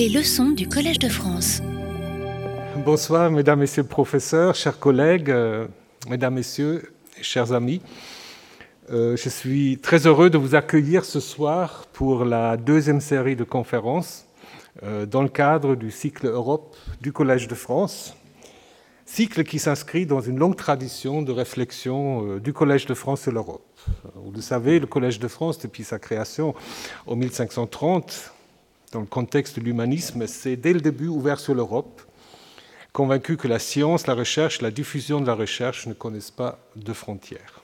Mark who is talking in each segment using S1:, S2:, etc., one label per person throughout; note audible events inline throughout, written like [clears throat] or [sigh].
S1: Les leçons du Collège de France.
S2: Bonsoir, mesdames, messieurs professeurs, chers collègues, euh, mesdames, messieurs, chers amis. Euh, je suis très heureux de vous accueillir ce soir pour la deuxième série de conférences euh, dans le cadre du cycle Europe du Collège de France. Cycle qui s'inscrit dans une longue tradition de réflexion du Collège de France et l'Europe. Vous le savez, le Collège de France, depuis sa création en 1530, dans le contexte de l'humanisme, s'est dès le début ouvert sur l'Europe, convaincu que la science, la recherche, la diffusion de la recherche ne connaissent pas de frontières.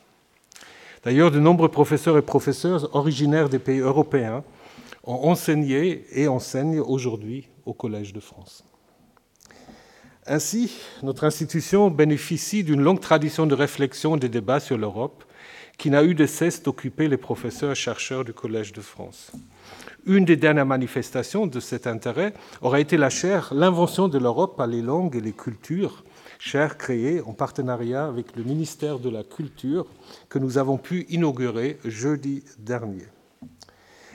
S2: D'ailleurs, de nombreux professeurs et professeurs originaires des pays européens ont enseigné et enseignent aujourd'hui au Collège de France. Ainsi, notre institution bénéficie d'une longue tradition de réflexion et de débat sur l'Europe qui n'a eu de cesse d'occuper les professeurs et chercheurs du Collège de France. Une des dernières manifestations de cet intérêt aurait été la chaire L'invention de l'Europe par les langues et les cultures, chaire créée en partenariat avec le ministère de la Culture que nous avons pu inaugurer jeudi dernier.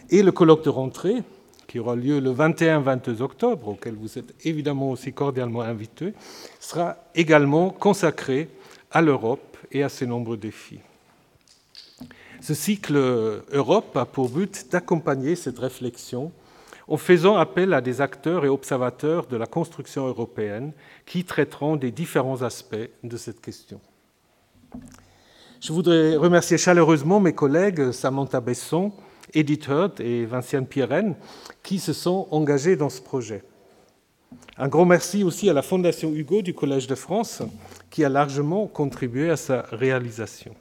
S2: Et le colloque de rentrée, qui aura lieu le 21-22 octobre, auquel vous êtes évidemment aussi cordialement invités, sera également consacré à l'Europe et à ses nombreux défis. Ce cycle Europe a pour but d'accompagner cette réflexion en faisant appel à des acteurs et observateurs de la construction européenne qui traiteront des différents aspects de cette question. Je voudrais remercier chaleureusement mes collègues Samantha Besson, Edith Hurt et Vinciane Pirenne qui se sont engagés dans ce projet. Un grand merci aussi à la Fondation Hugo du Collège de France qui a largement contribué à sa réalisation.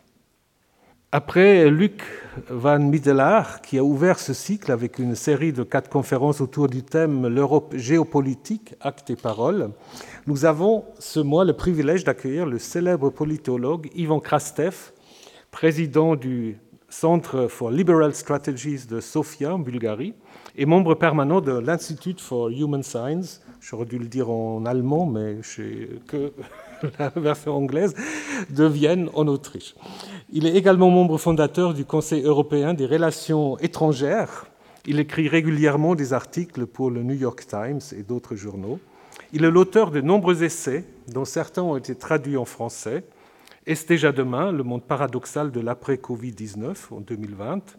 S2: Après Luc van Middelaar, qui a ouvert ce cycle avec une série de quatre conférences autour du thème L'Europe géopolitique, actes et paroles, nous avons ce mois le privilège d'accueillir le célèbre politologue Ivan Krastev, président du Centre for Liberal Strategies de Sofia, en Bulgarie, et membre permanent de l'Institute for Human Science. J'aurais dû le dire en allemand, mais je que [laughs] la version anglaise, de Vienne, en Autriche. Il est également membre fondateur du Conseil européen des relations étrangères. Il écrit régulièrement des articles pour le New York Times et d'autres journaux. Il est l'auteur de nombreux essais, dont certains ont été traduits en français, est-ce déjà demain, le monde paradoxal de l'après-Covid-19 en 2020,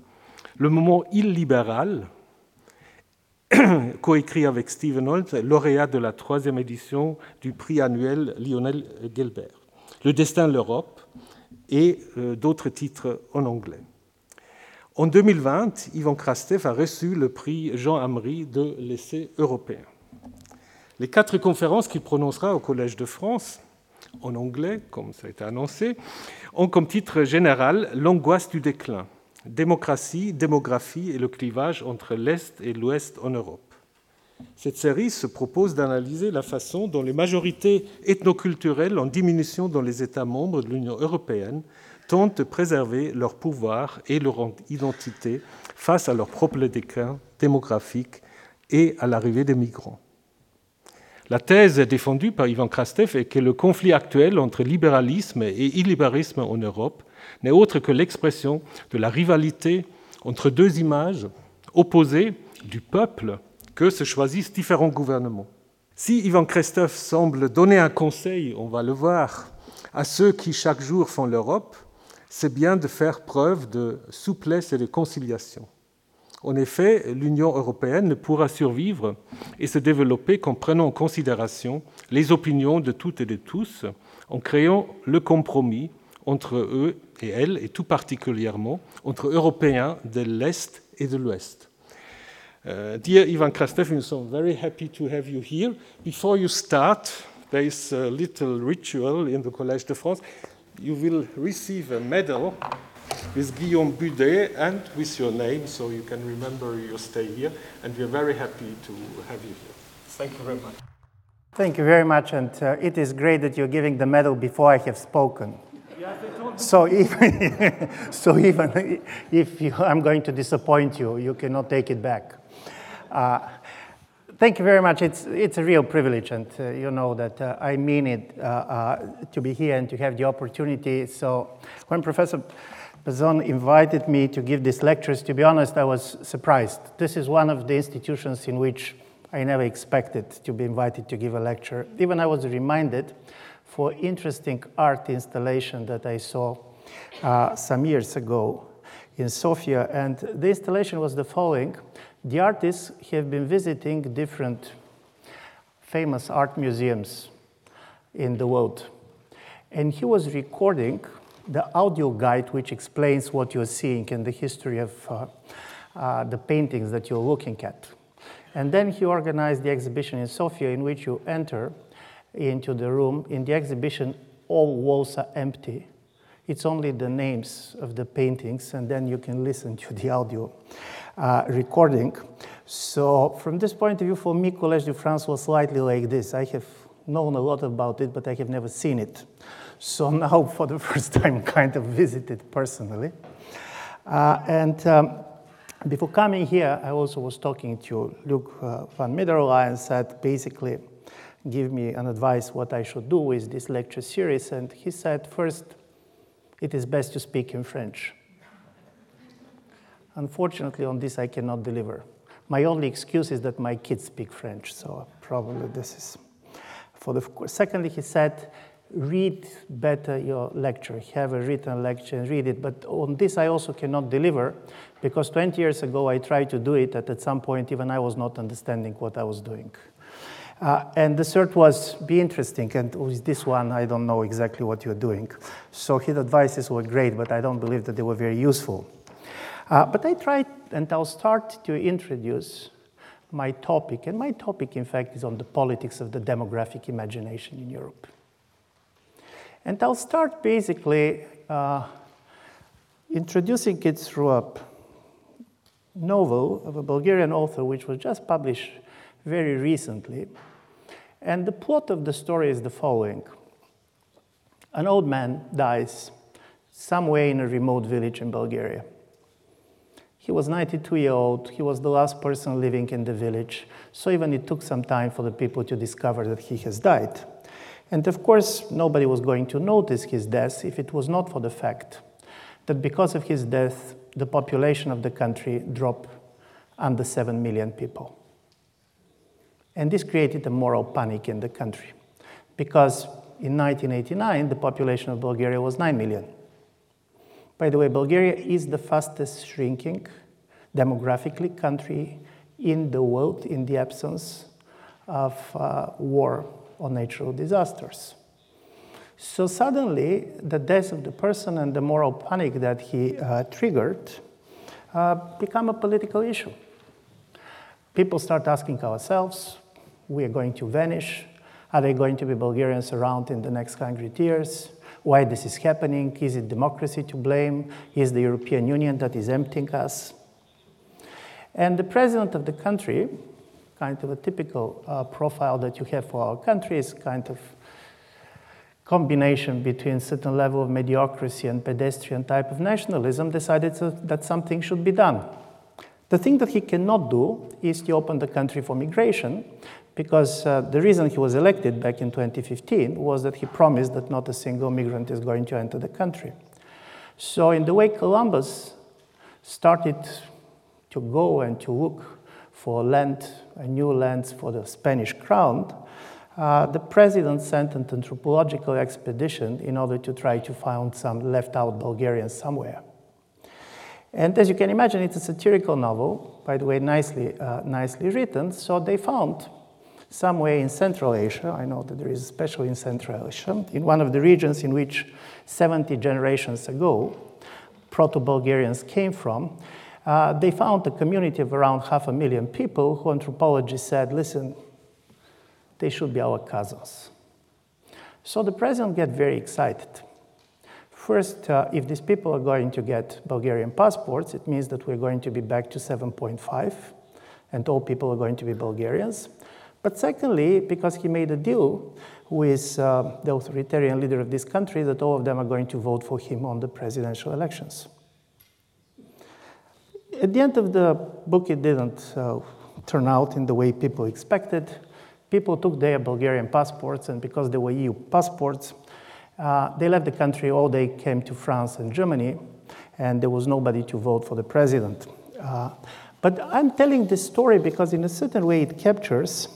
S2: le moment illibéral, [clears throat] coécrit avec Stephen Holt, lauréat de la troisième édition du prix annuel Lionel Gelbert, Le destin de l'Europe et euh, d'autres titres en anglais. En 2020, Yvan Krastev a reçu le prix Jean Amry de l'essai européen. Les quatre conférences qu'il prononcera au Collège de France en anglais, comme ça a été annoncé, ont comme titre général L'angoisse du déclin, démocratie, démographie et le clivage entre l'Est et l'Ouest en Europe. Cette série se propose d'analyser la façon dont les majorités ethnoculturelles en diminution dans les États membres de l'Union européenne tentent de préserver leur pouvoir et leur identité face à leur propre déclin démographique et à l'arrivée des migrants. La thèse défendue par Ivan Krastev est que le conflit actuel entre libéralisme et illibéralisme en Europe n'est autre que l'expression de la rivalité entre deux images opposées du peuple que se choisissent différents gouvernements. Si Ivan Krastev semble donner un conseil, on va le voir, à ceux qui chaque jour font l'Europe, c'est bien de faire preuve de souplesse et de conciliation. En effet, l'Union européenne ne pourra survivre et se développer qu'en prenant en considération les opinions de toutes et de tous, en créant le compromis entre eux et elles, et tout particulièrement entre Européens de l'Est et de l'Ouest. Uh, dear Ivan Krastev, I'm so very happy to have you here. Before you start, there is a little ritual in the Collège de France. You will receive a medal with Guillaume Budé and with your name, so you can remember your stay here. And we are very happy to have you here. Thank you very much.
S3: Thank you very much, and uh, it is great that you're giving the medal before I have spoken. So even, [laughs] so even if you, I'm going to disappoint you, you cannot take it back. Uh, thank you very much. It's, it's a real privilege, and uh, you know that uh, I mean it uh, uh, to be here and to have the opportunity. So when Professor Besson invited me to give these lectures, to be honest, I was surprised. This is one of the institutions in which I never expected to be invited to give a lecture. Even I was reminded for interesting art installation that I saw uh, some years ago in Sofia. And the installation was the following. The artists have been visiting different famous art museums in the world. And he was recording the audio guide which explains what you're seeing and the history of uh, uh, the paintings that you're looking at. And then he organized the exhibition in Sofia in which you enter into the room. In the exhibition, all walls are empty. It's only the names of the paintings, and then you can listen to the audio uh, recording. So, from this point of view, for me, Collège de France was slightly like this. I have known a lot about it, but I have never seen it. So [laughs] now, for the first time, kind of visited personally. Uh, and um, before coming here, I also was talking to Luc uh, van Middelaar and said, basically, give me an advice what I should do with this lecture series. And he said, first, it is best to speak in French. Unfortunately, on this I cannot deliver. My only excuse is that my kids speak French, so probably this is for the. Secondly, he said, read better your lecture, have a written lecture and read it. But on this, I also cannot deliver because 20 years ago I tried to do it, and at some point, even I was not understanding what I was doing. Uh, and the third was be interesting. And with this one, I don't know exactly what you're doing. So his advices were great, but I don't believe that they were very useful. Uh, but I tried, and I'll start to introduce my topic. And my topic, in fact, is on the politics of the demographic imagination in Europe. And I'll start basically uh, introducing it through a novel of a Bulgarian author, which was just published very recently. And the plot of the story is the following An old man dies somewhere in a remote village in Bulgaria. He was 92 years old. He was the last person living in the village. So even it took some time for the people to discover that he has died. And of course, nobody was going to notice his death if it was not for the fact that because of his death, the population of the country dropped under 7 million people. And this created a moral panic in the country because in 1989, the population of Bulgaria was 9 million. By the way, Bulgaria is the fastest shrinking demographically country in the world in the absence of uh, war or natural disasters. So suddenly, the death of the person and the moral panic that he uh, triggered uh, become a political issue. People start asking ourselves, we are going to vanish? Are there going to be Bulgarians around in the next hundred years? Why this is happening? Is it democracy to blame? Is the European Union that is emptying us? And the president of the country, kind of a typical uh, profile that you have for our country, is kind of combination between certain level of mediocrity and pedestrian type of nationalism, decided that something should be done. The thing that he cannot do is to open the country for migration, because uh, the reason he was elected back in 2015 was that he promised that not a single migrant is going to enter the country. So, in the way Columbus started to go and to look for land, new lands for the Spanish crown, uh, the president sent an anthropological expedition in order to try to find some left out Bulgarians somewhere. And as you can imagine, it's a satirical novel, by the way, nicely, uh, nicely written. So they found somewhere in Central Asia, I know that there is especially in Central Asia, in one of the regions in which 70 generations ago Proto Bulgarians came from, uh, they found a community of around half a million people who anthropologists said, listen, they should be our cousins. So the president got very excited. First, uh, if these people are going to get Bulgarian passports, it means that we're going to be back to 7.5, and all people are going to be Bulgarians. But secondly, because he made a deal with uh, the authoritarian leader of this country that all of them are going to vote for him on the presidential elections. At the end of the book, it didn't uh, turn out in the way people expected. People took their Bulgarian passports, and because they were EU passports, uh, they left the country or they came to France and Germany, and there was nobody to vote for the president. Uh, But I'm telling this story because, in a certain way, it captures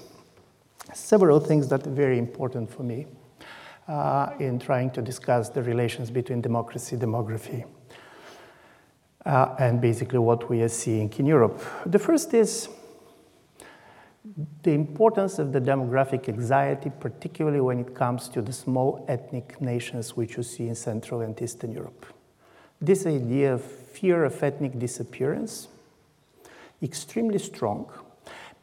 S3: several things that are very important for me uh, in trying to discuss the relations between democracy, demography, uh, and basically what we are seeing in Europe. The first is the importance of the demographic anxiety, particularly when it comes to the small ethnic nations which you see in Central and Eastern Europe. This idea of fear of ethnic disappearance, extremely strong,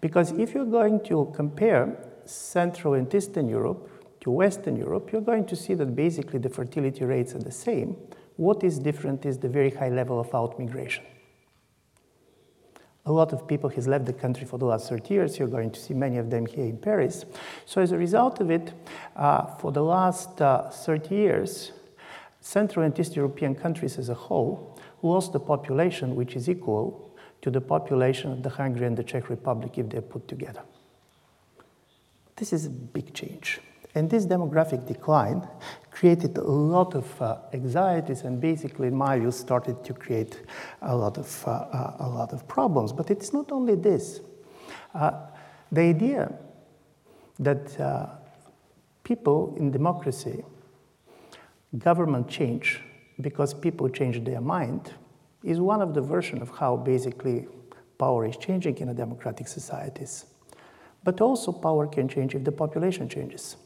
S3: because if you're going to compare Central and Eastern Europe to Western Europe, you're going to see that basically the fertility rates are the same. What is different is the very high level of outmigration. A lot of people has left the country for the last 30 years. You're going to see many of them here in Paris. So as a result of it, uh, for the last uh, 30 years, Central and East European countries as a whole lost a population which is equal to the population of the Hungary and the Czech Republic if they're put together. This is a big change. And this demographic decline created a lot of uh, anxieties and basically, in my view, started to create a lot of, uh, uh, a lot of problems. But it's not only this. Uh, the idea that uh, people in democracy, government change because people change their mind is one of the versions of how basically power is changing in a democratic societies. But also power can change if the population changes.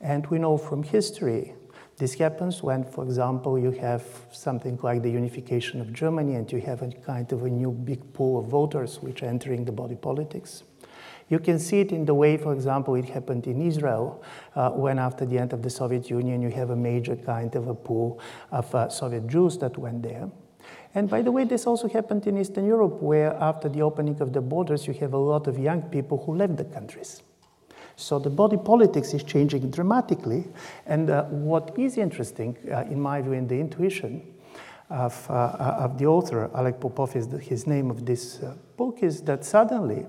S3: And we know from history this happens when, for example, you have something like the unification of Germany and you have a kind of a new big pool of voters which are entering the body politics. You can see it in the way, for example, it happened in Israel uh, when, after the end of the Soviet Union, you have a major kind of a pool of uh, Soviet Jews that went there. And by the way, this also happened in Eastern Europe, where after the opening of the borders, you have a lot of young people who left the countries. So the body politics is changing dramatically. And uh, what is interesting, uh, in my view, in the intuition of, uh, uh of the author, Alek Popov is the, his name of this uh, book, is that suddenly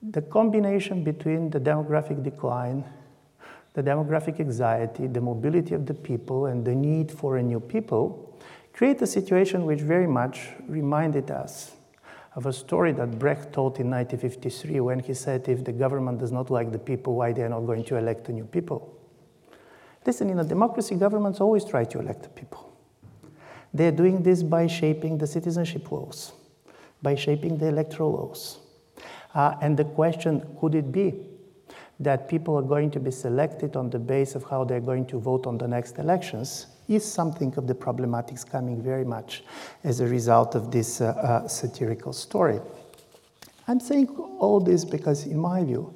S3: the combination between the demographic decline, the demographic anxiety, the mobility of the people, and the need for a new people create a situation which very much reminded us of a story that Brecht told in 1953 when he said, if the government does not like the people, why they are not going to elect a new people? Listen, in a democracy, governments always try to elect the people. They're doing this by shaping the citizenship laws, by shaping the electoral laws. Uh, and the question, could it be that people are going to be selected on the basis of how they're going to vote on the next elections is something of the problematics coming very much as a result of this uh, uh, satirical story. I'm saying all this because, in my view,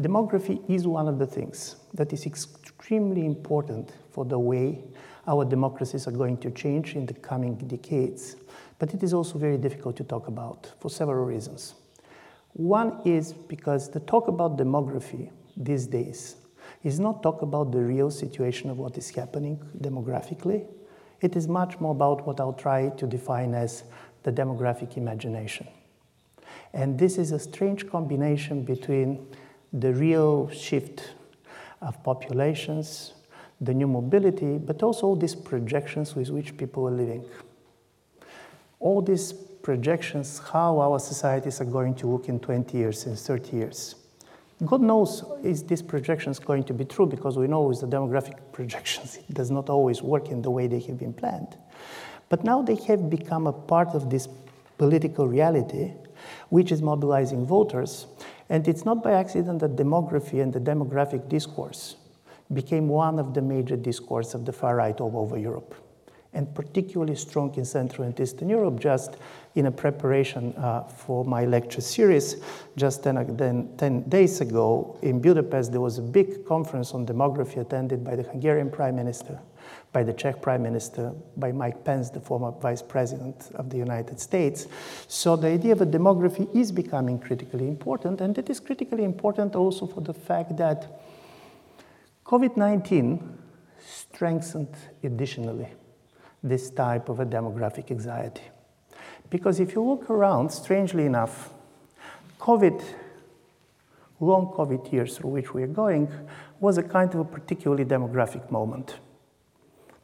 S3: demography is one of the things that is extremely important for the way our democracies are going to change in the coming decades. But it is also very difficult to talk about for several reasons. One is because the talk about demography these days is not talk about the real situation of what is happening demographically. It is much more about what I'll try to define as the demographic imagination. And this is a strange combination between the real shift of populations, the new mobility, but also these projections with which people are living. All these projections, how our societies are going to look in 20 years, in 30 years. God knows is this projections going to be true because we know with the demographic [laughs] projections it does not always work in the way they have been planned. But now they have become a part of this political reality which is mobilizing voters. And it's not by accident that demography and the demographic discourse became one of the major discourse of the far right all over Europe and particularly strong in Central and Eastern Europe. Just in a preparation uh, for my lecture series, just 10, 10, days ago in Budapest, there was a big conference on demography attended by the Hungarian Prime Minister, by the Czech Prime Minister, by Mike Pence, the former Vice President of the United States. So the idea of a demography is becoming critically important, and it is critically important also for the fact that COVID 19 strengthened additionally this type of a demographic anxiety. Because if you look around, strangely enough, COVID, long COVID years through which we are going, was a kind of a particularly demographic moment.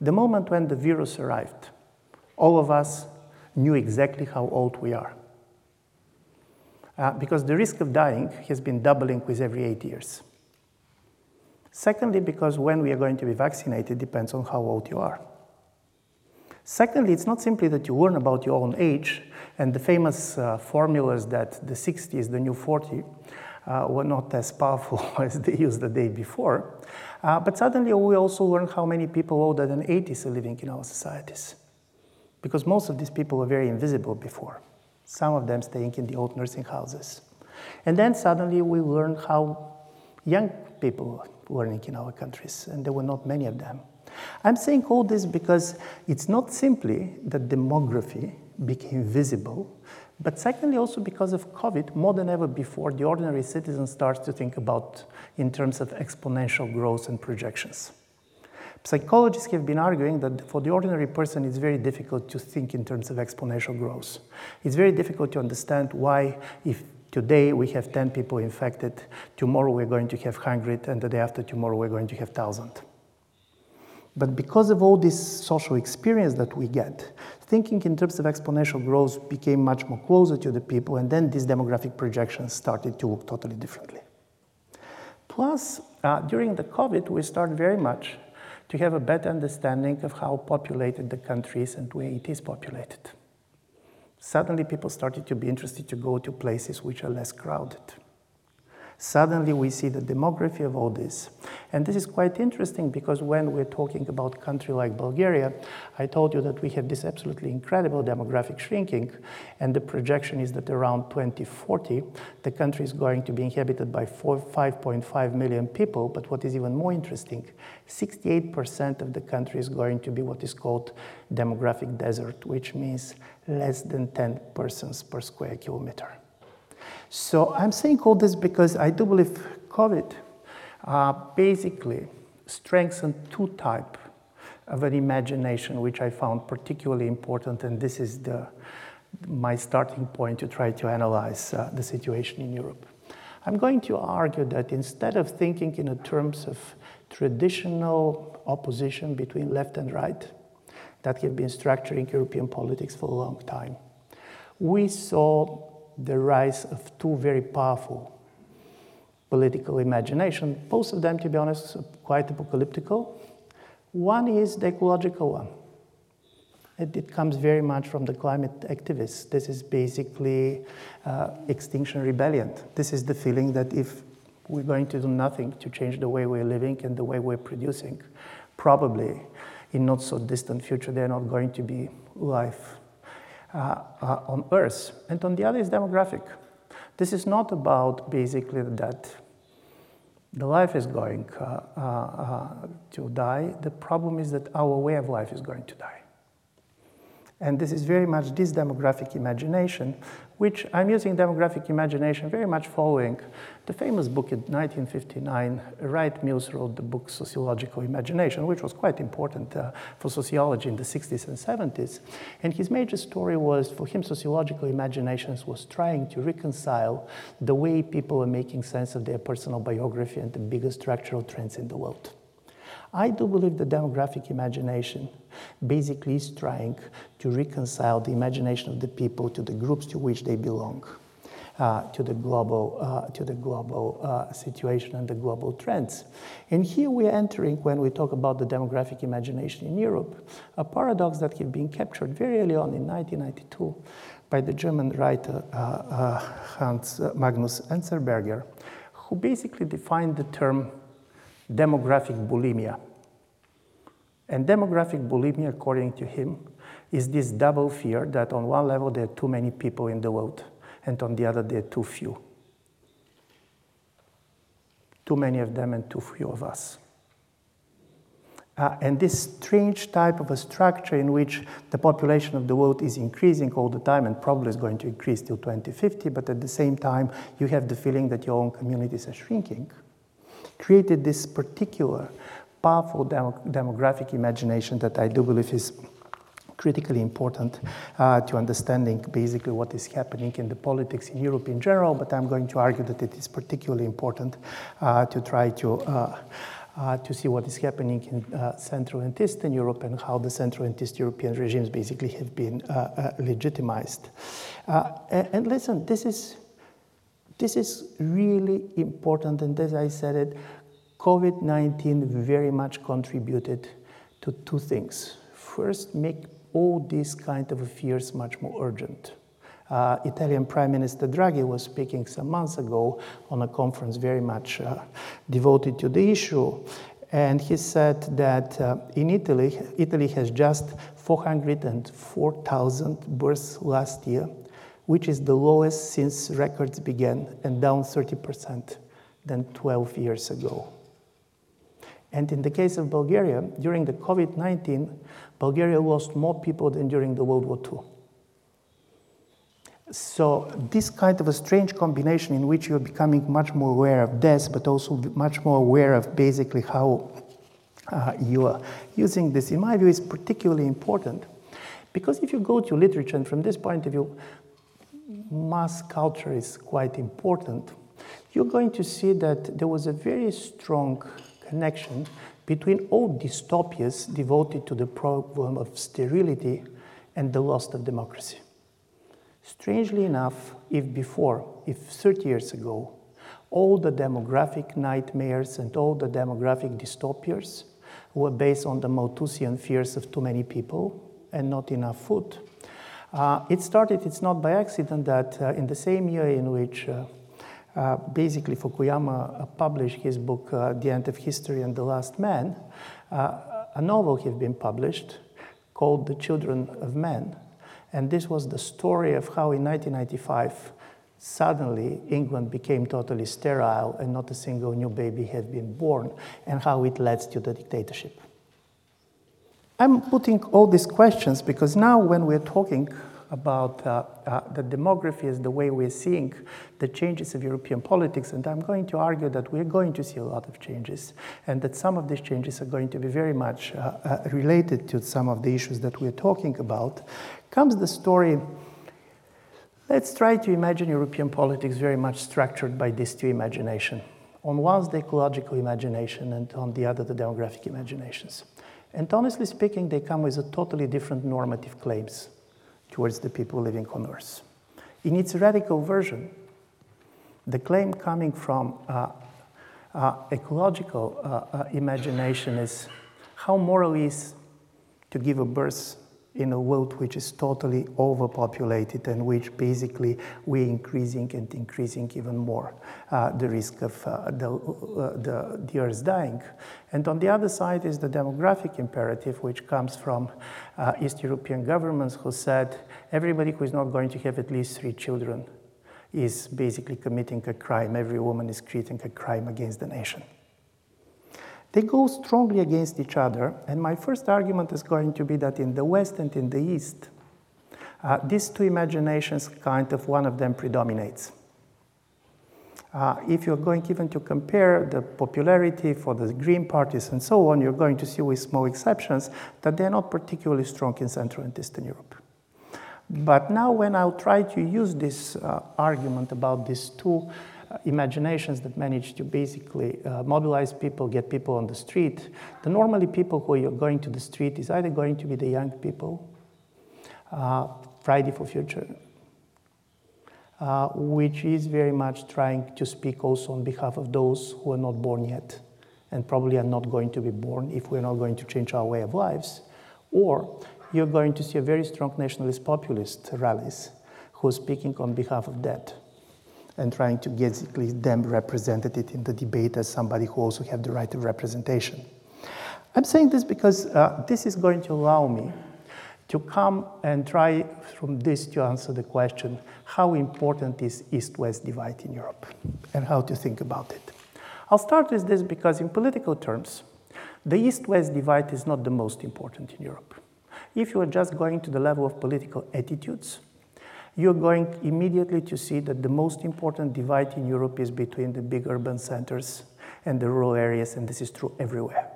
S3: The moment when the virus arrived, all of us knew exactly how old we are. Uh, because the risk of dying has been doubling with every eight years. Secondly, because when we are going to be vaccinated depends on how old you are. Secondly, it's not simply that you learn about your own age, and the famous uh, formulas that the 60 is the new 40 uh, were not as powerful [laughs] as they used the day before. Uh, but suddenly we also learn how many people older than 80 are living in our societies. Because most of these people were very invisible before, some of them staying in the old nursing houses. And then suddenly we learn how young people learning in our countries, and there were not many of them. I'm saying all this because it's not simply that demography became visible, but secondly, also because of COVID, more than ever before, the ordinary citizen starts to think about in terms of exponential growth and projections. Psychologists have been arguing that for the ordinary person, it's very difficult to think in terms of exponential growth. It's very difficult to understand why, if today we have 10 people infected, tomorrow we're going to have 100, and the day after tomorrow we're going to have 1,000. But because of all this social experience that we get, thinking in terms of exponential growth became much more closer to the people, and then these demographic projections started to look totally differently. Plus, uh, during the COVID, we started very much to have a better understanding of how populated the country is and where it is populated. Suddenly, people started to be interested to go to places which are less crowded. Suddenly, we see the demography of all this. And this is quite interesting because when we're talking about a country like Bulgaria, I told you that we have this absolutely incredible demographic shrinking, and the projection is that around 2040, the country is going to be inhabited by 5.5 million people. But what is even more interesting, 68% of the country is going to be what is called demographic desert, which means less than 10 persons per square kilometer. So I'm saying all this because I do believe COVID uh, basically strengthened two type of an imagination, which I found particularly important, and this is the, my starting point to try to analyze uh, the situation in Europe. I'm going to argue that instead of thinking in terms of traditional opposition between left and right that have been structuring European politics for a long time, we saw the rise of two very powerful political imagination, both of them, to be honest, quite apocalyptical. One is the ecological one. It, it comes very much from the climate activists. This is basically uh, extinction rebellion. This is the feeling that if we're going to do nothing to change the way we're living and the way we're producing, probably in not so distant future, they're not going to be life on Earth. And on the other is demographic. This is not about basically that the life is going uh, uh, uh, to die. The problem is that our way of life is going to die. And this is very much this demographic imagination, which I'm using demographic imagination very much following the famous book in 1959. Wright Mills wrote the book Sociological Imagination, which was quite important uh, for sociology in the 60s and 70s. And his major story was for him, sociological imaginations was trying to reconcile the way people are making sense of their personal biography and the biggest structural trends in the world. I do believe the demographic imagination basically is trying to reconcile the imagination of the people to the groups to which they belong. Uh, to the global, uh, to the global uh, situation and the global trends. And here we are entering, when we talk about the demographic imagination in Europe, a paradox that had been captured very early on in 1992 by the German writer uh, uh, Hans Magnus Enzensberger, who basically defined the term demographic bulimia. And demographic bulimia, according to him, is this double fear that on one level there are too many people in the world, and on the other there are too few. Too many of them and too few of us. Uh, and this strange type of a structure in which the population of the world is increasing all the time and probably is going to increase till 2050, but at the same time you have the feeling that your own communities are shrinking created this particular powerful demo- demographic imagination that I do believe is critically important uh, to understanding basically what is happening in the politics in Europe in general, but I'm going to argue that it is particularly important uh, to try to uh, uh, to see what is happening in uh, Central and Eastern Europe and how the Central and East European regimes basically have been uh, legitimized. And, and, listen, this is, this is really important, and as I said it, COVID 19 very much contributed to two things. First, make all these kind of fears much more urgent. Uh, Italian Prime Minister Draghi was speaking some months ago on a conference very much uh, devoted to the issue. And he said that uh, in Italy, Italy has just 404,000 births last year, which is the lowest since records began and down 30% than 12 years ago. And in the case of Bulgaria, during the COVID 19, Bulgaria lost more people than during the World War II. So, this kind of a strange combination in which you're becoming much more aware of death, but also much more aware of basically how uh, you are using this, in my view, is particularly important. Because if you go to literature, and from this point of view, mass culture is quite important, you're going to see that there was a very strong connection between all dystopias devoted to the problem of sterility and the loss of democracy. Strangely enough, if before, if 30 years ago, all the demographic nightmares and all the demographic dystopias were based on the Malthusian fears of too many people and not enough food. Uh, it started, it's not by accident, that uh, in the same year in which uh, uh basically Fukuyama uh, published his book, uh, The End of History and the Last Man, a novel had been published called The Children of Men, and this was the story of how in 1995, suddenly England became totally sterile and not a single new baby had been born, and how it led to the dictatorship. I'm putting all these questions because now, when we're talking about uh, uh, the demography as the way we're seeing the changes of European politics, and I'm going to argue that we're going to see a lot of changes, and that some of these changes are going to be very much uh, uh related to some of the issues that we're talking about comes the story. Let's try to imagine European politics very much structured by these two imagination. On one, the ecological imagination, and on the other, the demographic imaginations. And honestly speaking, they come with a totally different normative claims towards the people living on Earth. In its radical version, the claim coming from uh, uh, ecological uh, uh imagination is how moral is to give a birth in a world which is totally overpopulated and which basically we're increasing and increasing even more uh, the risk of uh, the, uh, the, the earth dying. And on the other side is the demographic imperative, which comes from uh, East European governments who said everybody who is not going to have at least three children is basically committing a crime. Every woman is creating a crime against the nation. They go strongly against each other, and my first argument is going to be that in the West and in the East, uh, these two imaginations kind of one of them predominates. Uh, if you're going even to compare the popularity for the Green parties and so on, you're going to see, with small exceptions, that they're not particularly strong in Central and Eastern Europe. But now, when I'll try to use this uh, argument about these two imaginations that manage to basically uh, mobilize people, get people on the street. The normally people who are going to the street is either going to be the young people, uh, Friday for Future, uh, which is very much trying to speak also on behalf of those who are not born yet and probably are not going to be born if we're not going to change our way of lives. Or you're going to see a very strong nationalist populist rallies who are speaking on behalf of that and trying to basically them represented in the debate as somebody who also have the right of representation. I'm saying this because uh, this is going to allow me to come and try from this to answer the question how important is East-West divide in Europe and how to think about it. I'll start with this because in political terms, the East-West divide is not the most important in Europe. If you are just going to the level of political attitudes, you're going immediately to see that the most important divide in Europe is between the big urban centers and the rural areas, and this is true everywhere.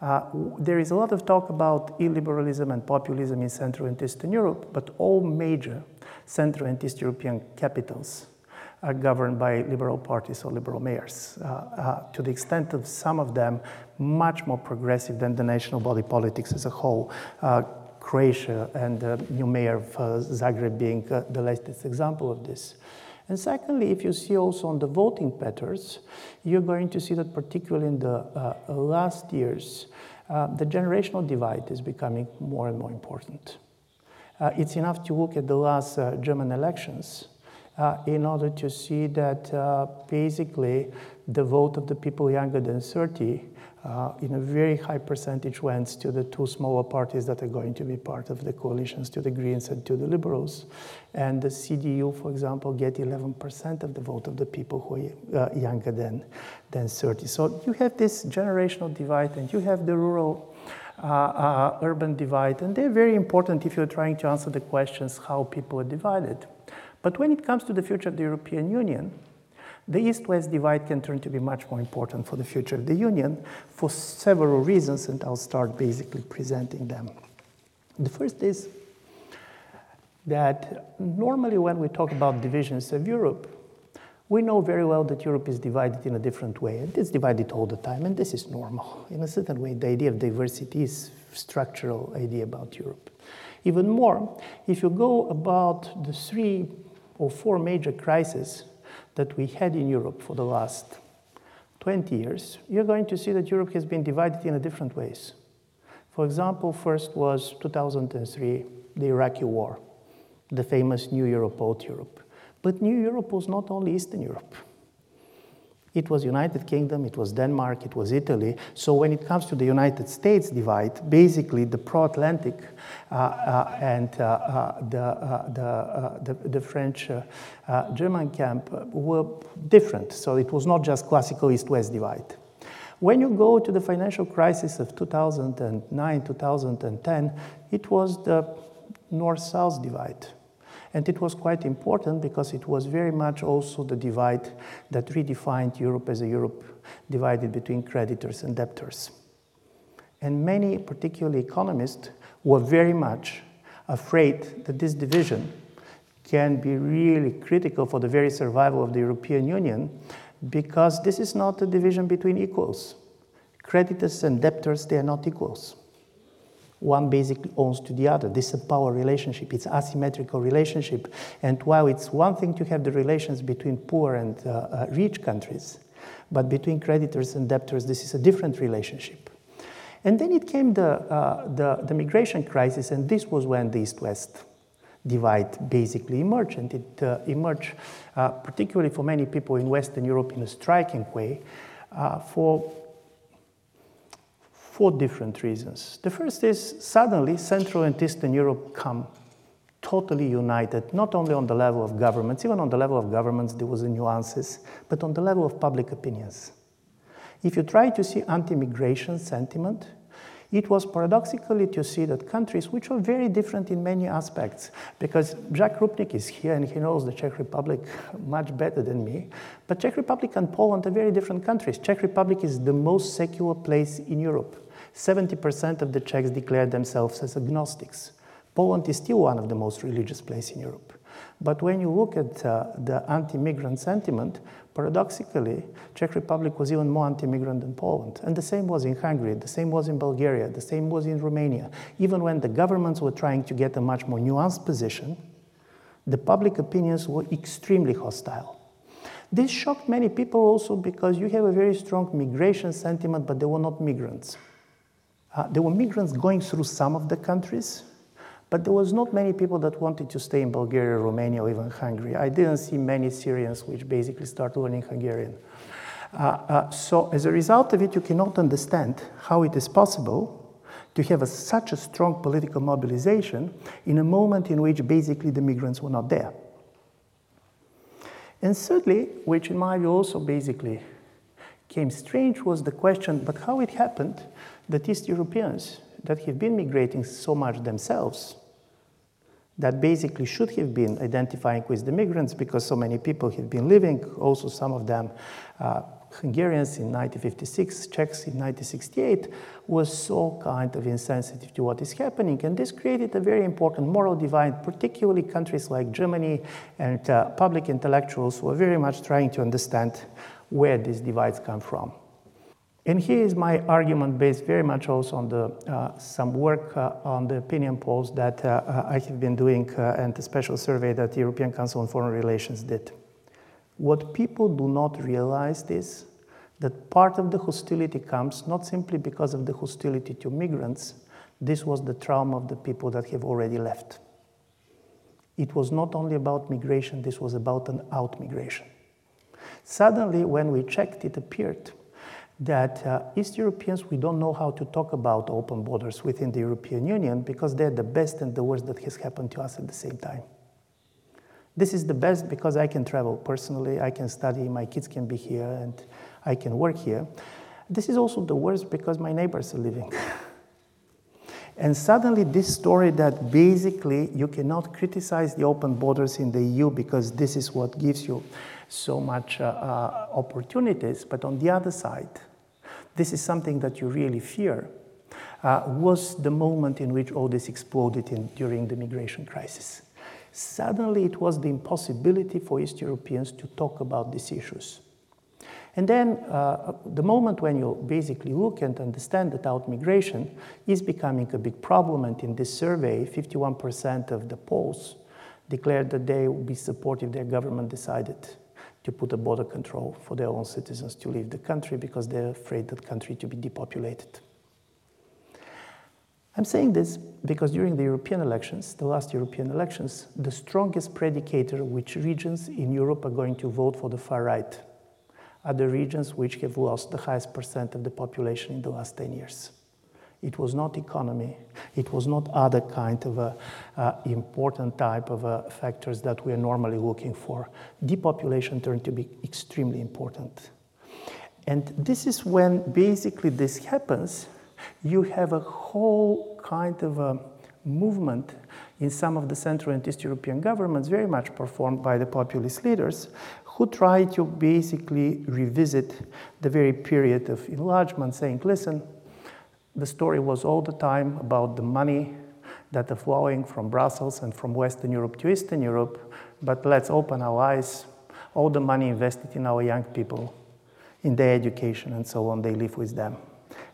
S3: Uh, there is a lot of talk about illiberalism and populism in Central and Eastern Europe, but all major Central and East European capitals are governed by liberal parties or liberal mayors, uh, uh, to the extent of some of them much more progressive than the national body politics as a whole. Uh, Croatia and the new mayor of uh, Zagreb being uh, the latest example of this. And secondly, if you see also on the voting patterns, you're going to see that particularly in the uh, last years, the generational divide is becoming more and more important. it's enough to look at the last German elections uh, in order to see that uh, basically the vote of the people younger than 30 uh, in a very high percentage went to the two smaller parties that are going to be part of the coalitions, to the Greens and to the Liberals. And the CDU, for example, get 11% of the vote of the people who are uh, younger than, than 30. So you have this generational divide and you have the rural uh, uh, urban divide, and they're very important if you're trying to answer the questions how people are divided. But when it comes to the future of the European Union, the East West divide can turn to be much more important for the future of the Union for several reasons, and I'll start basically presenting them. The first is that normally when we talk about divisions of Europe, we know very well that Europe is divided in a different way. and It's divided all the time, and this is normal. In a certain way, the idea of diversity is structural idea about Europe. Even more, if you go about the three or four major crises that we had in Europe for the last 20 years, you're going to see that Europe has been divided in a different ways. For example, first was 2003, the Iraqi war, the famous New Europe, Old Europe. But New Europe was not only Eastern Europe. It was United Kingdom, it was Denmark, it was Italy. So when it comes to the United States divide, basically the pro-Atlantic uh, uh, and uh, uh the, uh, uh, the, the, French German camp were different. So it was not just classical East-West divide. When you go to the financial crisis of 2009, 2010, it was the North-South divide. And it was quite important because it was very much also the divide that redefined Europe as a Europe divided between creditors and debtors. And many, particularly economists, were very much afraid that this division can be really critical for the very survival of the European Union because this is not a division between equals. Creditors and debtors, they are not equals one basically owns to the other. This is a power relationship. It's asymmetrical relationship. And while it's one thing to have the relations between poor and uh, uh, rich countries, but between creditors and debtors, this is a different relationship. And then it came the, uh, the, the, migration crisis, and this was when the East-West divide basically emerged. And it uh, emerged, uh, particularly for many people in Western Europe, in a striking way, uh, for for different reasons. The first is suddenly Central and Eastern Europe come totally united, not only on the level of governments, even on the level of governments there was nuances, but on the level of public opinions. If you try to see anti-migration sentiment, it was paradoxically to see that countries which were very different in many aspects, because Jacques Rupnik is here and he knows the Czech Republic [laughs] much better than me, but Czech Republic and Poland are very different countries. Czech Republic is the most secular place in Europe. 70% of the Czechs declare themselves as agnostics. Poland is still one of the most religious places in Europe. But when you look at uh, the anti-migrant sentiment, paradoxically, Czech Republic was even more anti-migrant than Poland. And the same was in Hungary, the same was in Bulgaria, the same was in Romania. Even when the governments were trying to get a much more nuanced position, the public opinions were extremely hostile. This shocked many people also because you have a very strong migration sentiment, but they were not migrants. Uh, there were migrants going through some of the countries, but there was not many people that wanted to stay in Bulgaria, Romania, or even Hungary. I didn't see many Syrians which basically start learning Hungarian. Uh, uh, so as a result of it, you cannot understand how it is possible to have a, such a strong political mobilization in a moment in which basically the migrants were not there. And thirdly, which in my view also basically came strange, was the question, but how it happened that East Europeans that have been migrating so much themselves, that basically should have been identifying with the migrants because so many people have been living, also some of them uh, Hungarians in 1956, Czechs in 1968, was so kind of insensitive to what is happening. And this created a very important moral divide, particularly countries like Germany and uh, public intellectuals were very much trying to understand where these divides come from. And here is my argument based very much also on the, uh, some work uh, on the opinion polls that uh, uh I have been doing uh, and the special survey that the European Council on Foreign Relations did. What people do not realize is that part of the hostility comes not simply because of the hostility to migrants, this was the trauma of the people that have already left. It was not only about migration, this was about an out migration. Suddenly, when we checked, it appeared that uh, East Europeans, we don't know how to talk about open borders within the European Union because they're the best and the worst that has happened to us at the same time. This is the best because I can travel personally, I can study, my kids can be here, and I can work here. This is also the worst because my neighbors are living. [laughs] and suddenly, this story that basically you cannot criticize the open borders in the EU because this is what gives you so much uh, uh, opportunities, but on the other side, this is something that you really fear, uh, was the moment in which all this exploded in, during the migration crisis. Suddenly, it was the impossibility for East Europeans to talk about these issues. And then uh, the moment when you basically look and understand that out migration is becoming a big problem, and in this survey, 51% of the polls declared that they would be supportive their government decided to put a border control for their own citizens to leave the country because they're afraid that country to be depopulated. I'm saying this because during the European elections, the last European elections, the strongest predicator which regions in Europe are going to vote for the far right are the regions which have lost the highest percent of the population in the last 10 years. It was not economy. It was not other kind of a, uh, important type of uh, factors that we are normally looking for. Depopulation turned to be extremely important. And this is when basically this happens, you have a whole kind of a movement in some of the Central and East European governments, very much performed by the populist leaders, who try to basically revisit the very period of enlargement, saying, listen, the story was all the time about the money that are flowing from Brussels and from Western Europe to Eastern Europe, but let's open our eyes. All the money invested in our young people, in their education and so on, they live with them.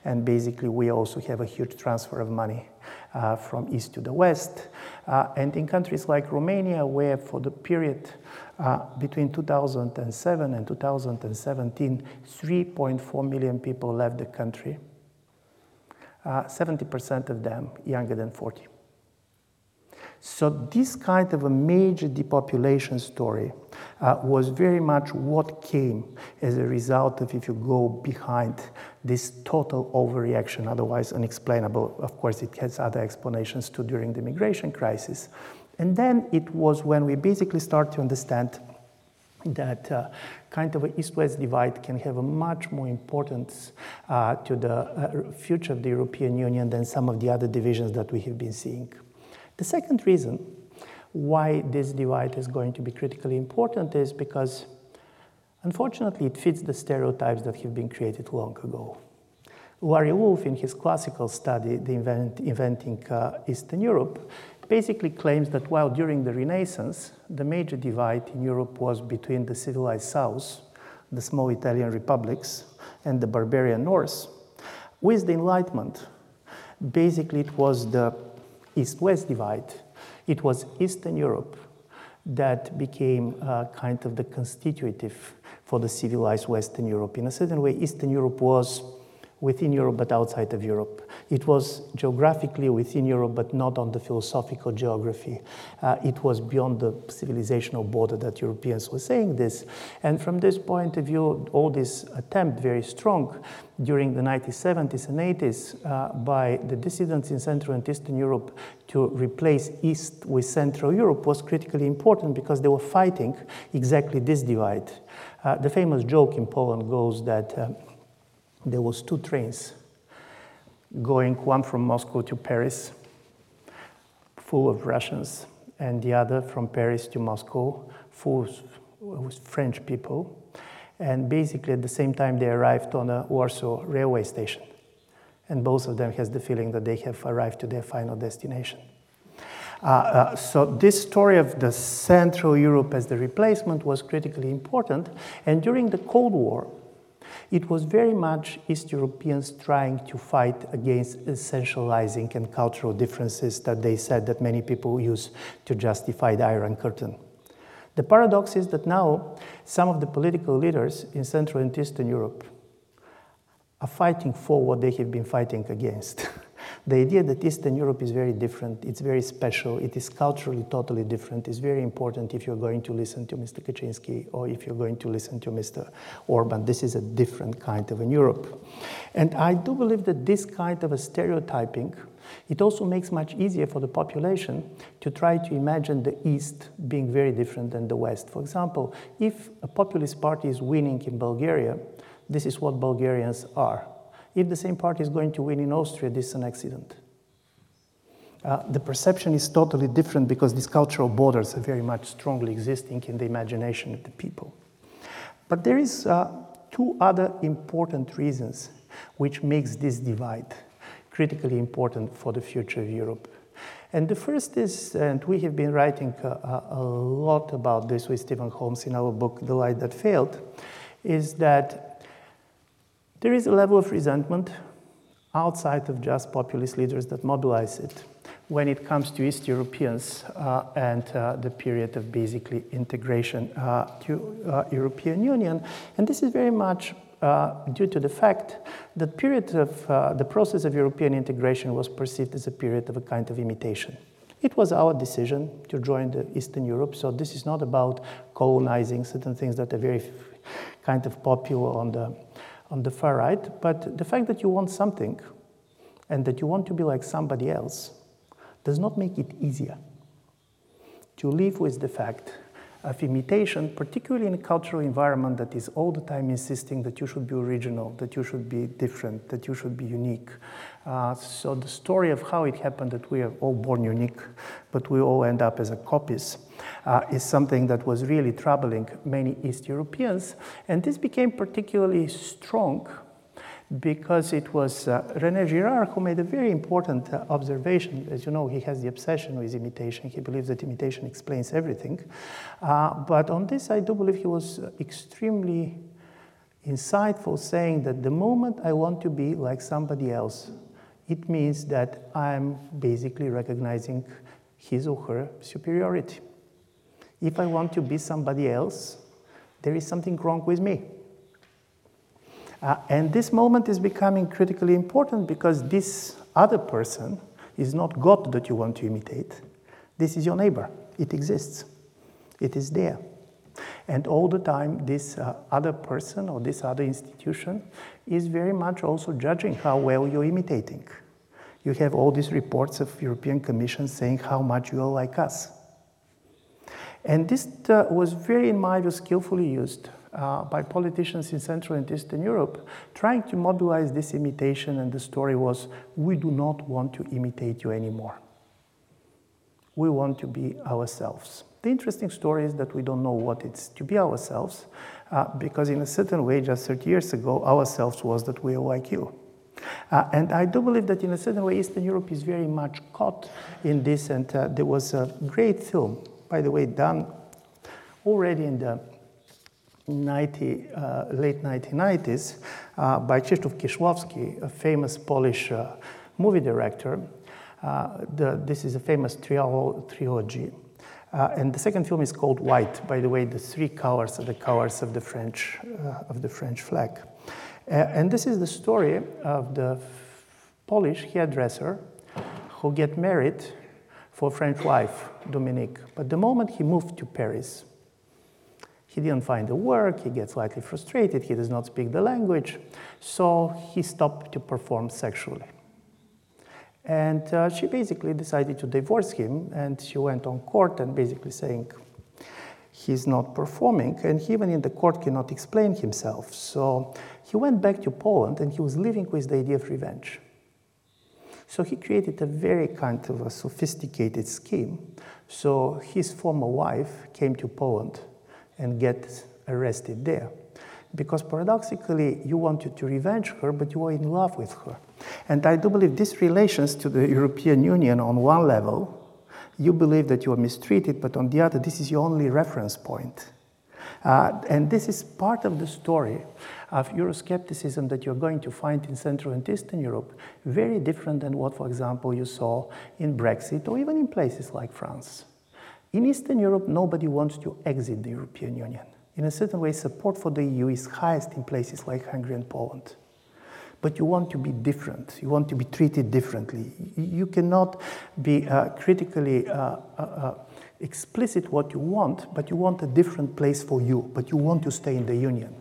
S3: And basically, we also have a huge transfer of money uh, from east to the west. Uh, and in countries like Romania, where for the period uh, between 2007 and 2017, 3.4 million people left the country 70% uh, of them younger than 40. So, this kind of a major depopulation story uh, was very much what came as a result of, if you go behind this total overreaction, otherwise unexplainable. Of course, it has other explanations too during the migration crisis. And then it was when we basically start to understand that uh, kind of east-west divide can have a much more importance uh, to the uh, future of the European Union than some of the other divisions that we have been seeing. The second reason why this divide is going to be critically important is because unfortunately it fits the stereotypes that have been created long ago. Larry Wolff, in his classical study, The Invent, Inventing uh, Eastern Europe, basically claims that while during the Renaissance, the major divide in Europe was between the civilized South, the small Italian republics, and the barbarian North, with the Enlightenment, basically it was the East West divide. It was Eastern Europe that became uh, kind of the constitutive for the civilized Western Europe. In a certain way, Eastern Europe was within Europe but outside of Europe. It was geographically within Europe but not on the philosophical geography. Uh, it was beyond the civilizational border that Europeans were saying this. And from this point of view, all this attempt, very strong during the 1970s and 80s uh, by the dissidents in Central and Eastern Europe to replace East with Central Europe was critically important because they were fighting exactly this divide. Uh, the famous joke in Poland goes that uh, there was two trains going one from Moscow to Paris, full of Russians, and the other from Paris to Moscow, full of French people. And basically, at the same time, they arrived on a Warsaw railway station. And both of them has the feeling that they have arrived to their final destination. Uh, uh, so this story of the Central Europe as the replacement was critically important. And during the Cold War, it was very much East Europeans trying to fight against essentializing and cultural differences that they said that many people use to justify the Iron Curtain. The paradox is that now some of the political leaders in Central and Eastern Europe are fighting for what they have been fighting against. [laughs] the idea that Eastern Europe is very different, it's very special, it is culturally totally different is very important if you're going to listen to Mr. Kaczynski or if you're going to listen to Mr. Orban. This is a different kind of a Europe. And I do believe that this kind of a stereotyping, it also makes much easier for the population to try to imagine the East being very different than the West. For example, if a populist party is winning in Bulgaria, this is what Bulgarians are. If the same party is going to win in Austria, this is an accident. Uh, the perception is totally different because these cultural borders are very much strongly existing in the imagination of the people. But there is uh, two other important reasons which makes this divide critically important for the future of Europe. And the first is, and we have been writing a, uh, a lot about this with Stephen Holmes in our book, The Light That Failed, is that there is a level of resentment outside of just populist leaders that mobilize it when it comes to East Europeans uh, and uh, the period of basically integration uh, to uh, European Union. And this is very much uh, due to the fact that period of uh, the process of European integration was perceived as a period of a kind of imitation. It was our decision to join the Eastern Europe, so this is not about colonizing certain things that are very kind of popular on the on the far right, but the fact that you want something and that you want to be like somebody else does not make it easier to live with the fact of imitation, particularly in a cultural environment that is all the time insisting that you should be original, that you should be different, that you should be unique. Uh, so the story of how it happened that we are all born unique, but we all end up as copies, uh, is something that was really troubling many East Europeans. And this became particularly strong because it was uh, René Girard who made a very important uh, observation. As you know, he has the obsession with imitation. He believes that imitation explains everything. Uh, but on this, I do believe he was extremely insightful, saying that the moment I want to be like somebody else, it means that I'm basically recognizing his or her superiority. If I want to be somebody else, there is something wrong with me. Uh, and this moment is becoming critically important because this other person is not God that you want to imitate. This is your neighbor. It exists, it is there. And all the time, this uh, other person or this other institution is very much also judging how well you're imitating. You have all these reports of European Commission saying how much you are like us. And this uh, was very, in my view, skillfully used uh, by politicians in Central and Eastern Europe, trying to mobilize this imitation. And the story was we do not want to imitate you anymore. We want to be ourselves. The interesting story is that we don't know what it's to be ourselves, uh, because in a certain way, just 30 years ago, ourselves was that we are like you. Uh, and I do believe that in a certain way, Eastern Europe is very much caught in this. And uh, there was a great film, by the way, done already in the 90, uh, late 1990s uh, by Krzysztof Kieślowski, a famous Polish uh, movie director. Uh, the, this is a famous trilogy. Uh, and the second film is called White. By the way, the three colors are the colors of the French, uh, of the French flag. and this is the story of the Polish hairdresser who get married for French wife, Dominique. But the moment he moved to Paris, he didn't find the work, he gets slightly frustrated, he does not speak the language, so he stopped to perform sexually. And uh, she basically decided to divorce him, and she went on court and basically saying he's not performing, and he even in the court cannot explain himself. So he went back to Poland and he was living with the idea of revenge. So he created a very kind of a sophisticated scheme. So his former wife came to Poland and get arrested there. because paradoxically you wanted to revenge her, but you were in love with her. And I do believe this relations to the European Union on one level, you believe that you are mistreated, but on the other, this is your only reference point. Uh, and this is part of the story of Euroscepticism that you're going to find in Central and Eastern Europe, very different than what, for example, you saw in Brexit or even in places like France. In Eastern Europe, nobody wants to exit the European Union. In a certain way, support for the EU is highest in places like Hungary and Poland. But you want to be different. You want to be treated differently. You cannot be uh, critically uh, uh, uh explicit what you want, but you want a different place for you, but you want to stay in the Union.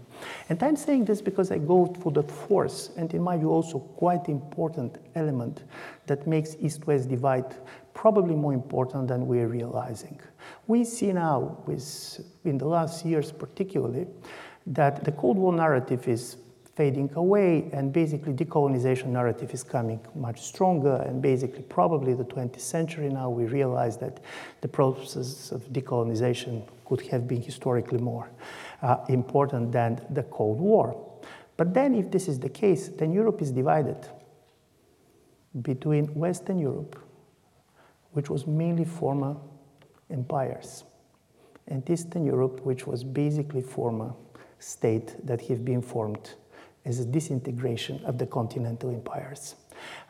S3: And I'm saying this because I go for the fourth, and in my view, also quite important element that makes East West divide probably more important than we're realizing. We see now, with, in the last years particularly, that the Cold War narrative is fading away and basically decolonization narrative is coming much stronger and basically probably the 20th century now we realize that the process of decolonization could have been historically more uh, important than the Cold War. But then if this is the case, then Europe is divided between Western Europe which was mainly former empires, and Eastern Europe, which was basically former state that have been formed as a disintegration of the continental empires.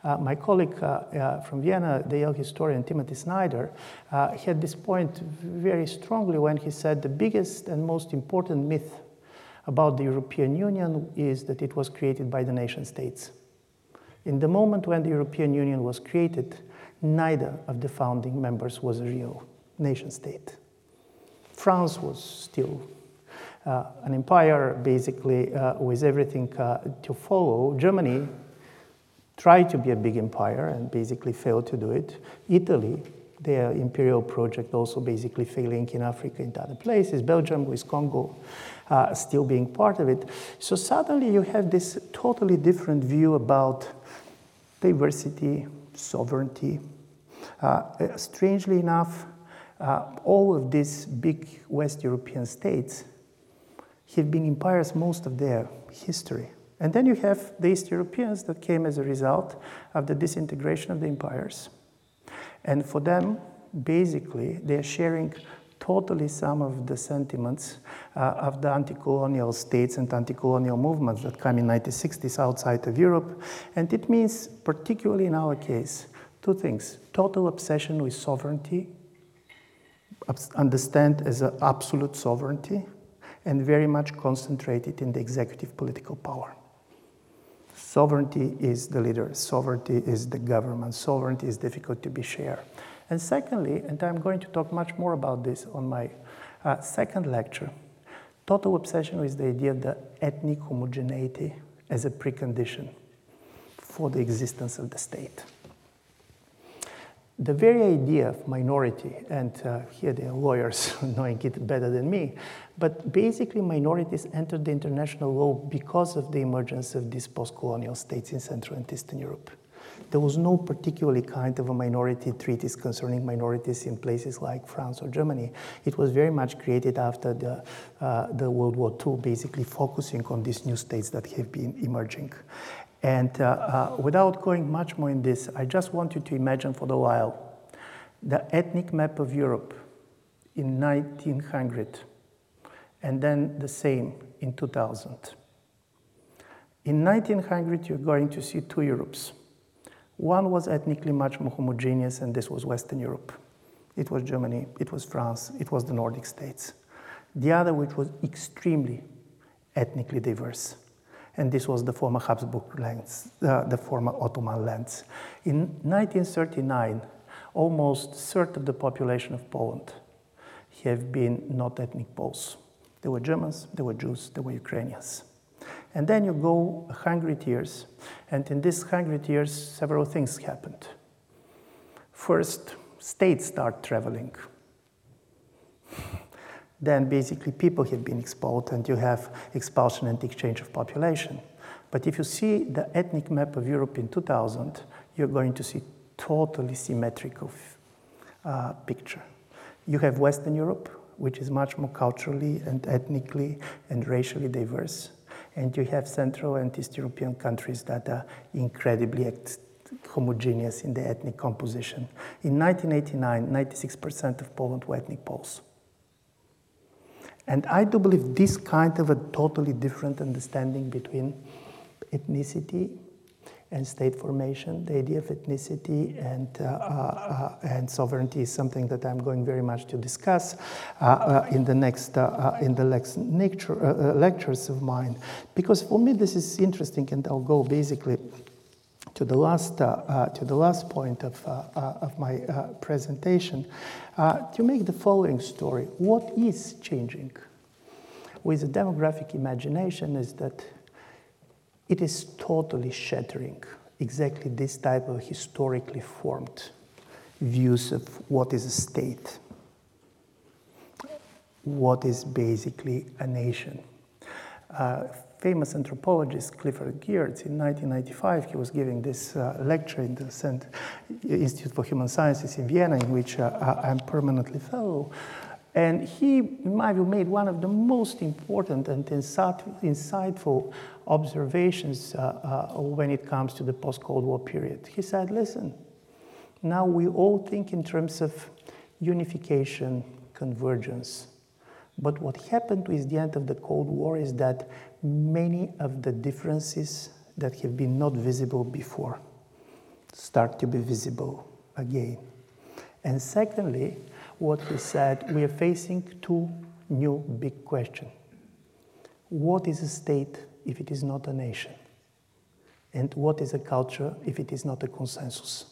S3: Uh, my colleague uh, uh, from Vienna, the Yale historian Timothy Snyder, uh, had this point very strongly when he said the biggest and most important myth about the European Union is that it was created by the nation states. In the moment when the European Union was created, neither of the founding members was a real nation state. France was still uh, an empire, basically, uh, with everything uh, to follow. Germany tried to be a big empire and basically failed to do it. Italy, their imperial project also basically failing in Africa and other places. Belgium with Congo uh, still being part of it. So suddenly you have this totally different view about diversity, sovereignty. Uh, uh, strangely enough, uh, all of these big West European states have been empires most of their history. And then you have the East Europeans that came as a result of the disintegration of the empires. And for them, basically, they're sharing totally some of the sentiments uh, of the anti-colonial states and anti-colonial movements that come in 1960s outside of Europe. And it means, particularly in our case, two things. Total obsession with sovereignty, understand as an absolute sovereignty, and very much concentrated in the executive political power. Sovereignty is the leader, sovereignty is the government, sovereignty is difficult to be shared. And secondly, and I'm going to talk much more about this on my uh, second lecture, total obsession with the idea of the ethnic homogeneity as a precondition for the existence of the state. The very idea of minority, and uh, here there are lawyers [laughs] knowing it better than me, but basically minorities entered the international law because of the emergence of these post-colonial states in Central and Eastern Europe. There was no particularly kind of a minority treaties concerning minorities in places like France or Germany. It was very much created after the, uh, the World War II, basically focusing on these new states that have been emerging. And uh, uh, without going much more in this, I just want you to imagine for a while the ethnic map of Europe in 1900, and then the same in 2000. In 1900, you're going to see two Europes. One was ethnically much more homogeneous, and this was Western Europe. It was Germany, it was France, it was the Nordic states. The other, which was extremely ethnically diverse, and this was the former Habsburg lands, uh, the former Ottoman lands. In 1939, almost third of the population of Poland have been not ethnic Poles. There were Germans, there were Jews, there were Ukrainians. And then you go 100 years, and in these 100 years, several things happened. First, states start traveling. [laughs] then basically people have been expelled, and you have expulsion and exchange of population. But if you see the ethnic map of Europe in 2000, you're going to see totally symmetrical uh, picture. You have Western Europe, which is much more culturally and ethnically and racially diverse. And you have Central and East European countries that are incredibly homogeneous in the ethnic composition. In 1989, 96% of Poland were ethnic Poles. And I do believe this kind of a totally different understanding between ethnicity and state formation. The idea of ethnicity and, uh, uh, and sovereignty is something that I'm going very much to discuss uh, uh in the next, uh, uh, in the next lecture, lectures of mine. Because for me, this is interesting, and I'll go basically to the last, to the last point of, of my presentation to make the following story. What is changing with the demographic imagination is that it is totally shattering exactly this type of historically formed views of what is a state, what is basically a nation. Uh, famous anthropologist Clifford Geertz in 1995, he was giving this uh, lecture in the Institute for Human Sciences in Vienna, in which uh, I'm permanently fellow. And he, in my view, made one of the most important and insightful observations uh, uh, when it comes to the post Cold War period. He said, listen, now we all think in terms of unification, convergence. But what happened with the end of the Cold War is that many of the differences that have been not visible before start to be visible again. And secondly, what he said, we are facing two new big questions. What is a state if it is not a nation? And what is a culture if it is not a consensus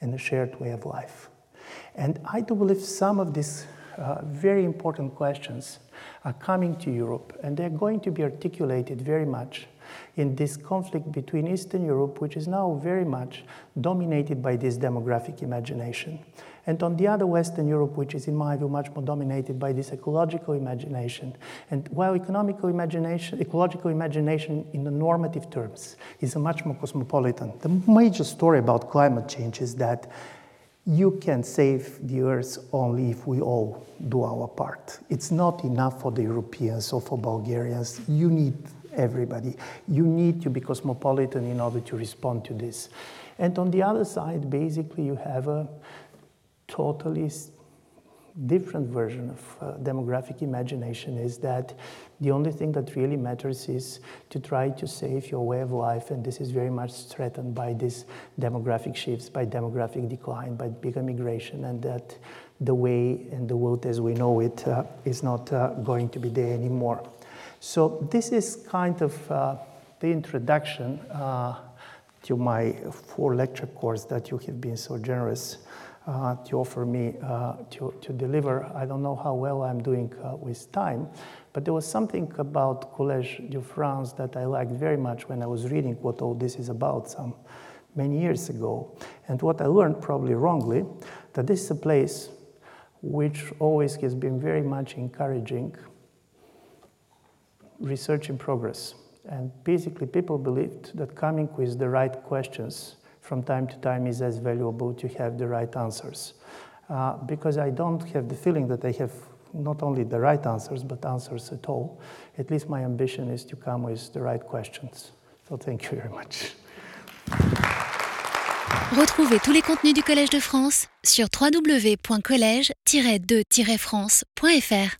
S3: and a shared way of life? And I do believe some of these uh, very important questions are coming to Europe, and they're going to be articulated very much in this conflict between Eastern Europe, which is now very much dominated by this demographic imagination, and on the other, Western Europe, which is, in my view, much more dominated by this ecological imagination. And while economical imagination, ecological imagination in the normative terms is a much more cosmopolitan, the major story about climate change is that you can save the earth only if we all do our part. It's not enough for the Europeans or for Bulgarians. You need everybody. You need to be cosmopolitan in order to respond to this. And on the other side, basically, you have a totally different version of uh, demographic imagination is that the only thing that really matters is to try to save your way of life, and this is very much threatened by these demographic shifts, by demographic decline, by bigger migration, and that the way and the world as we know it uh, is not uh, going to be there anymore. So this is kind of uh, the introduction uh, to my four lecture course that you have been so generous uh, to offer me uh, to, to deliver. I don't know how well I'm doing uh, with time, but there was something about Collège de France that I liked very much when I was reading what all this is about some many years ago. And what I learned, probably wrongly, that this is a place which always has been very much encouraging research in progress. And basically, people believed that coming with the right questions from time to time is as valuable to have the right answers. Uh, because I don't have the feeling that I have not only the right answers, but answers at all. At least my ambition is to come with the right questions. So thank you very much.
S1: Retrouvez tous les contenus du Collège de France sur www.college-de-france.fr.